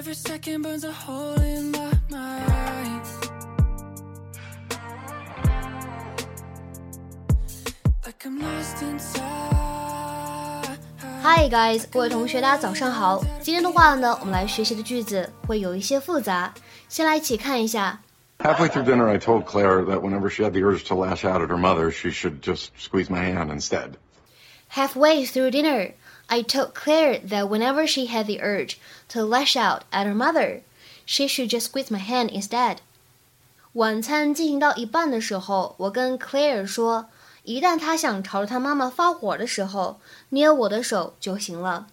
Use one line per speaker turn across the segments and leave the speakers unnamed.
Every second burns a hole in my mind. Like I'm lost inside.
Hi guys，各位同学，大家早上好。今天的话呢，我们来学习的句子会有一些复杂，先来一起看一下。
Halfway through dinner, I told Claire that whenever she had the urge to lash out at her mother, she should just squeeze my hand instead.
Halfway through dinner, I told Claire that whenever she had the urge to lash out at her mother, she should just squeeze my hand instead. 晚餐进行到一半的时候，我跟 Claire 说，一旦她想朝着她妈妈发火的时候，捏我的手就行了。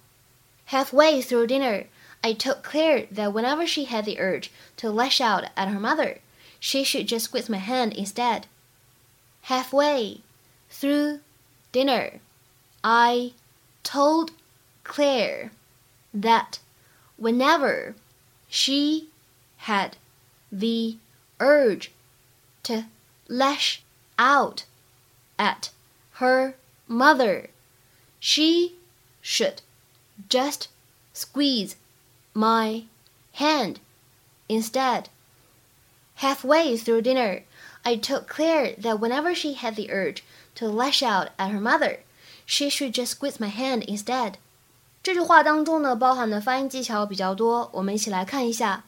Halfway through dinner, I told Claire that whenever she had the urge to lash out at her mother, she should just squeeze my hand instead. Halfway through dinner, I told Claire that whenever she had the urge to lash out at her mother, she should just squeeze my hand instead. Halfway through dinner, I told Claire that whenever she had the urge to lash out at her mother, she should just squeeze my hand instead. 这句话当中呢，包含的发音技巧比较多，我们一起来看一下。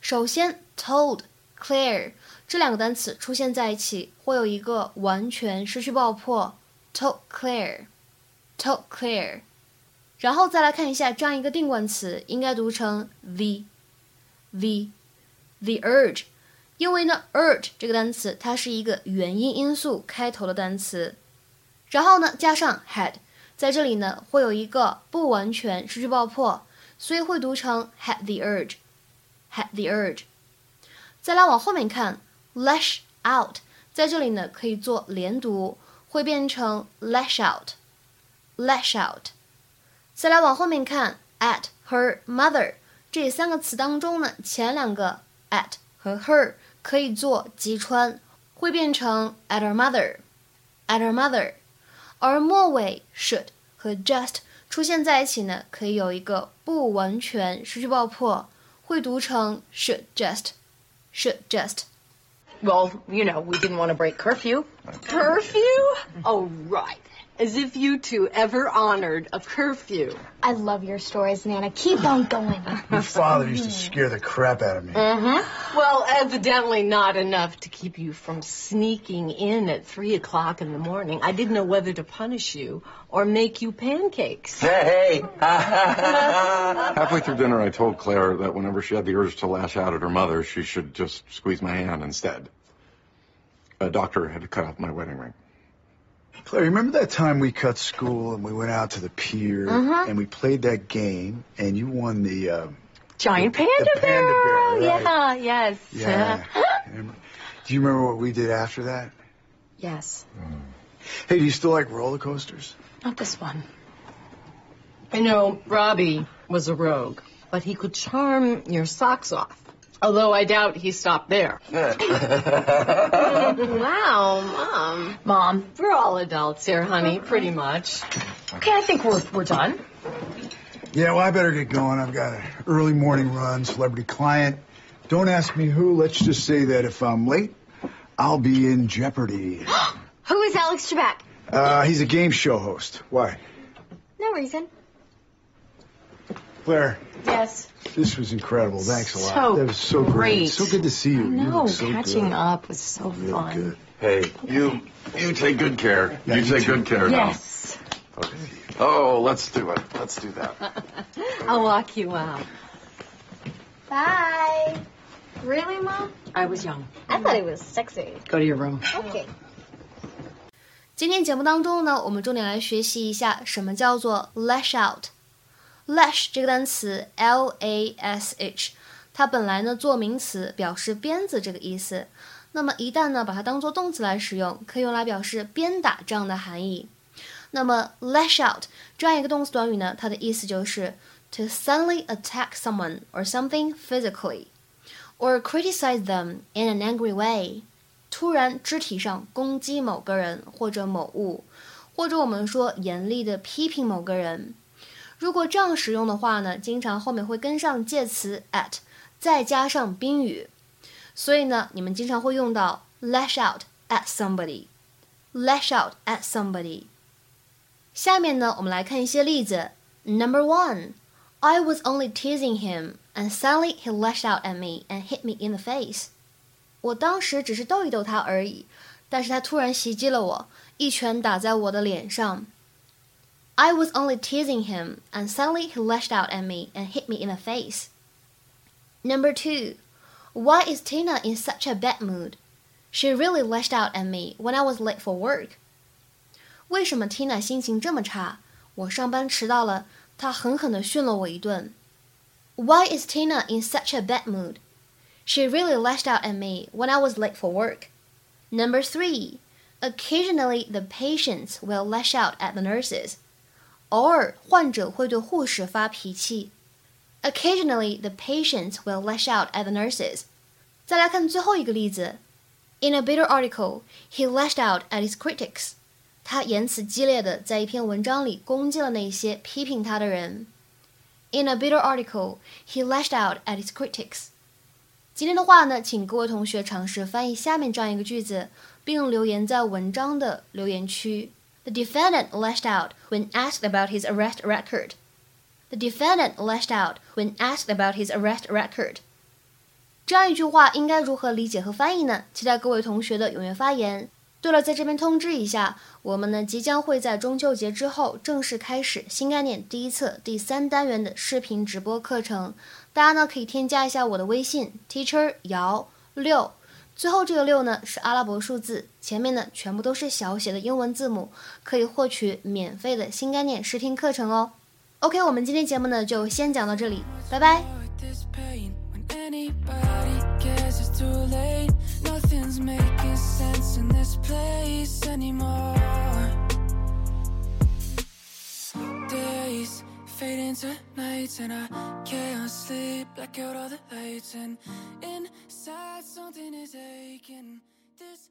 首先，told clear 这两个单词出现在一起，会有一个完全失去爆破。told clear，told clear 然后再来看一下这样一个定冠词，应该读成 the，the，the urge。因为呢，urge 这个单词它是一个元音因素开头的单词，然后呢加上 had，在这里呢会有一个不完全失去爆破，所以会读成 had the urge，had the urge。再来往后面看，lash out，在这里呢可以做连读，会变成 lash out，lash out。再来往后面看，at her mother 这三个词当中呢，前两个 at 和 her 可以做击穿，会变成 at her mother，at her mother，而末尾 should 和 just 出现在一起呢，可以有一个不完全失去爆破，会读成 should just，should just。
Well, you know, we didn't want to break curfew.
Curfew? Oh, right. As if you two ever honored a curfew.
I love your stories, Nana. Keep on going.
Your father used to scare the crap out of me. Mm-hmm.
Well, evidently not enough to keep you from sneaking in at three o'clock in the morning. I didn't know whether to punish you or make you pancakes.
Hey! Halfway through dinner, I told Claire that whenever she had the urge to lash out at her mother, she should just squeeze my hand instead. A doctor had to cut off my wedding ring.
Claire, remember that time we cut school and we went out to the pier and we played that game and you won the uh,
Giant
The-
panda,
the panda bear, right.
Yeah, yes.
yeah. Remember- do you remember what we did after that?
yes.
Hey, do you still like roller coasters?
Not this one. I know Robbie was a rogue, but he could charm your socks off. Although I doubt he stopped there. wow, Mom.
Mom.
We're all adults here, honey, pretty much.
Okay, I think we're we're done.
Yeah, well, I better get going. I've got an early morning run, celebrity client. Don't ask me who. Let's just say that if I'm late, I'll be in jeopardy.
Who is Alex Trebek?
Uh, he's a game show host. Why?
No reason.
Claire,
Yes.
this was incredible. Thanks a lot.
So
that was so great.
great.
So good to see you. you
No,
look so
catching
good.
up was so
Real
fun.
good.
Hey, you you take good care.
Yeah,
you
you
take
too.
good care
Yes.
now. Okay. Oh, let's do it. Let's do that.
I'll walk you out.
Bye. Really, Mom?
I was young.
I thought it was sexy.
Go to your room.
Okay.
今天节目当中呢，我们重点来学习一下什么叫做 lash out。 Lash 这个单词 L A S H，它本来呢做名词表示鞭子这个意思，那么一旦呢把它当做动词来使用，可以用来表示鞭打这样的含义。那么 lash out 这样一个动词短语呢，它的意思就是 to suddenly attack someone or something physically, or criticize them in an angry way。突然肢体上攻击某个人或者某物，或者我们说严厉的批评某个人。如果这样使用的话呢，经常后面会跟上介词 at，再加上宾语，所以呢，你们经常会用到 lash out at somebody，lash out at somebody。下面呢，我们来看一些例子。Number one, I was only teasing him, and suddenly he lashed out at me and hit me in the face. 我当时只是逗一逗他而已，但是他突然袭击了我，一拳打在我的脸上。I was only teasing him, and suddenly he lashed out at me and hit me in the face. Number two, why is Tina in such a bad mood? She really lashed out at me when I was late for work. 为什么 Tina 心情这么差？我上班迟到了，她狠狠地训了我一顿。Why is Tina in such a bad mood? She really lashed out at me when I was late for work. Number three, occasionally the patients will lash out at the nurses. 偶尔患者会对护士发脾气。Occasionally, the patients will lash out at the nurses. 再来看最后一个例子。In a bitter article, he lashed out at his critics. 他言辞激烈的在一篇文章里攻击了那些批评他的人。In a bitter article, he lashed out at his critics. 今天的话呢，请各位同学尝试翻译下面这样一个句子，并留言在文章的留言区。 The defendant lashed out when asked about his arrest record. The defendant lashed out when asked about his arrest record. 这样一句话应该如何理解和翻译呢？期待各位同学的踊跃发言。对了，在这边通知一下，我们呢即将会在中秋节之后正式开始新概念第一册第三单元的视频直播课程。大家呢可以添加一下我的微信 teacher 姚六。最后这个六呢是阿拉伯数字，前面呢全部都是小写的英文字母，可以获取免费的新概念试听课程哦。OK，我们今天节目呢就先讲到这里，拜拜。
Fade into nights and I can't sleep. Black out all the lights and inside something is aching. This.